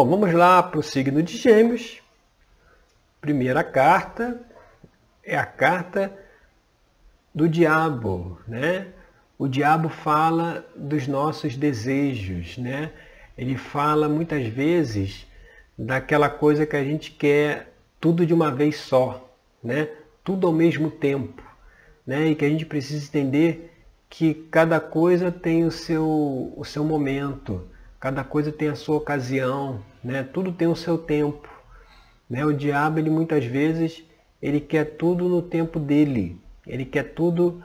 Bom, vamos lá para o signo de Gêmeos. Primeira carta é a carta do diabo, né? O diabo fala dos nossos desejos, né? Ele fala muitas vezes daquela coisa que a gente quer tudo de uma vez só, né? Tudo ao mesmo tempo, né? E que a gente precisa entender que cada coisa tem o seu, o seu momento, cada coisa tem a sua ocasião, né? Tudo tem o seu tempo, né? O diabo ele muitas vezes ele quer tudo no tempo dele, ele quer tudo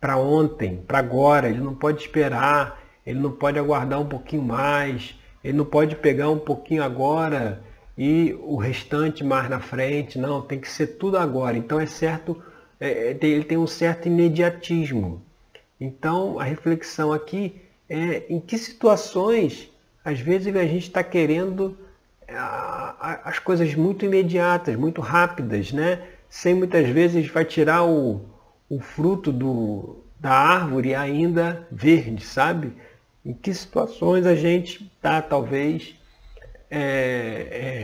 para ontem, para agora, ele não pode esperar, ele não pode aguardar um pouquinho mais, ele não pode pegar um pouquinho agora e o restante mais na frente, não, tem que ser tudo agora. Então é certo, é, é ele tem um certo imediatismo. Então a reflexão aqui é em que situações às vezes a gente está querendo as coisas muito imediatas, muito rápidas, né? Sem muitas vezes vai tirar o, o fruto do, da árvore ainda verde, sabe? Em que situações a gente está, talvez, é,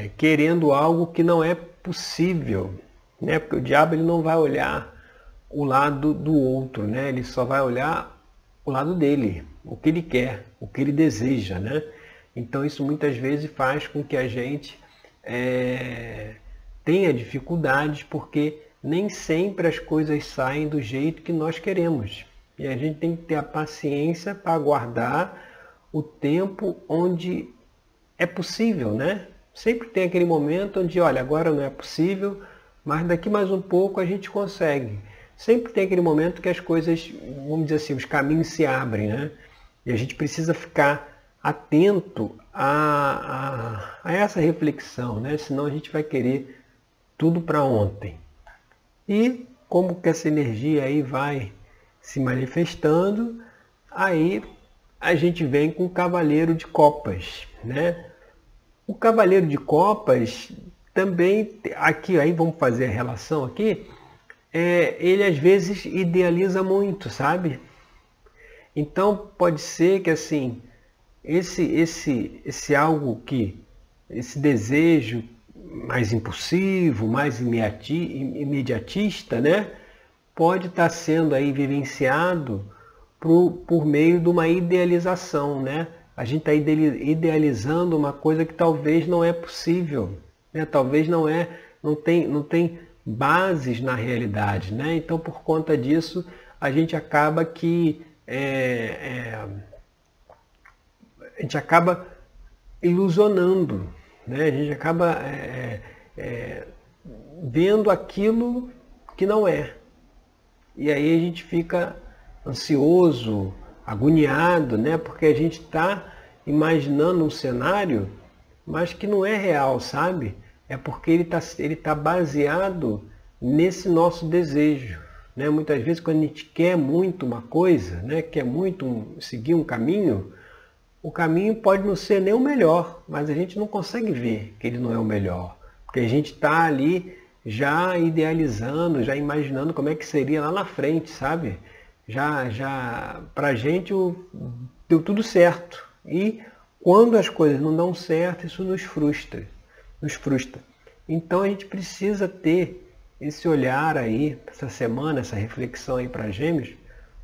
é, querendo algo que não é possível, né? Porque o diabo ele não vai olhar o lado do outro, né? Ele só vai olhar o lado dele, o que ele quer, o que ele deseja, né? Então isso muitas vezes faz com que a gente é, tenha dificuldades porque nem sempre as coisas saem do jeito que nós queremos. E a gente tem que ter a paciência para aguardar o tempo onde é possível, né? Sempre tem aquele momento onde, olha, agora não é possível, mas daqui mais um pouco a gente consegue. Sempre tem aquele momento que as coisas, vamos dizer assim, os caminhos se abrem, né? E a gente precisa ficar atento a, a, a essa reflexão, né? Senão a gente vai querer tudo para ontem. E como que essa energia aí vai se manifestando, aí a gente vem com o Cavaleiro de Copas, né? O Cavaleiro de Copas também, aqui aí vamos fazer a relação aqui, é, ele às vezes idealiza muito, sabe? Então pode ser que assim, esse, esse, esse algo que, esse desejo mais impulsivo, mais imediatista, né? pode estar sendo aí vivenciado por, por meio de uma idealização. Né? A gente está idealizando uma coisa que talvez não é possível, né? talvez não é, não tem, não tem bases na realidade. Né? Então, por conta disso, a gente acaba que é, é, a gente acaba ilusionando né? A gente acaba é, é, é, vendo aquilo que não é. E aí a gente fica ansioso, agoniado, né? porque a gente está imaginando um cenário, mas que não é real, sabe? É porque ele está ele tá baseado nesse nosso desejo. Né? Muitas vezes quando a gente quer muito uma coisa, né? quer muito um, seguir um caminho, o caminho pode não ser nem o melhor, mas a gente não consegue ver que ele não é o melhor. Porque a gente está ali já idealizando, já imaginando como é que seria lá na frente, sabe? Já, já, pra gente o, deu tudo certo. E quando as coisas não dão certo, isso nos frustra, nos frustra. Então a gente precisa ter esse olhar aí, essa semana, essa reflexão aí para gêmeos,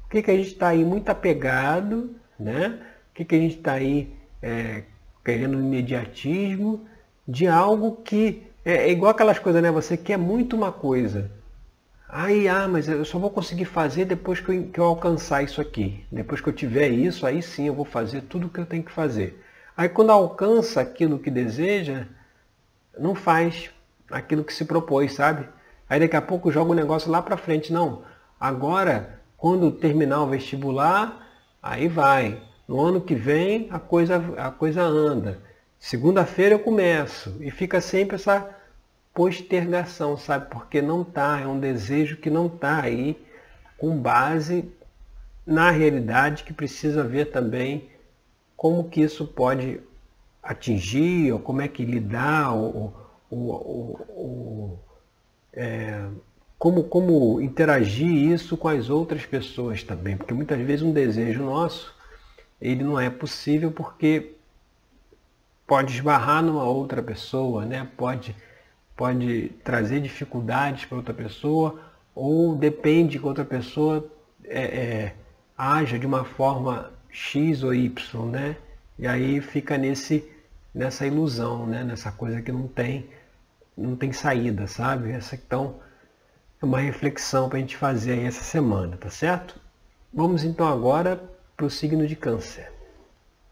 porque que a gente está aí muito apegado, né? Que, que a gente está aí é, querendo imediatismo de algo que é, é, igual aquelas coisas, né? Você quer muito uma coisa. Aí, ah, mas eu só vou conseguir fazer depois que eu, que eu alcançar isso aqui. Depois que eu tiver isso, aí sim eu vou fazer tudo o que eu tenho que fazer. Aí quando alcança aquilo que deseja, não faz aquilo que se propôs, sabe? Aí daqui a pouco joga o negócio lá para frente. Não, agora, quando terminar o vestibular, aí vai. No ano que vem a coisa, a coisa anda. Segunda-feira eu começo. E fica sempre essa postergação, sabe? Porque não está, é um desejo que não está aí com base na realidade que precisa ver também como que isso pode atingir, ou como é que lidar, ou, ou, ou, é, como, como interagir isso com as outras pessoas também. Porque muitas vezes um desejo nosso ele não é possível porque pode esbarrar numa outra pessoa, né? Pode, pode trazer dificuldades para outra pessoa, ou depende que outra pessoa é, é, haja de uma forma X ou Y, né? E aí fica nesse, nessa ilusão, né? Nessa coisa que não tem, não tem saída, sabe? Essa então é uma reflexão para a gente fazer aí essa semana, tá certo? Vamos então agora para o signo de câncer.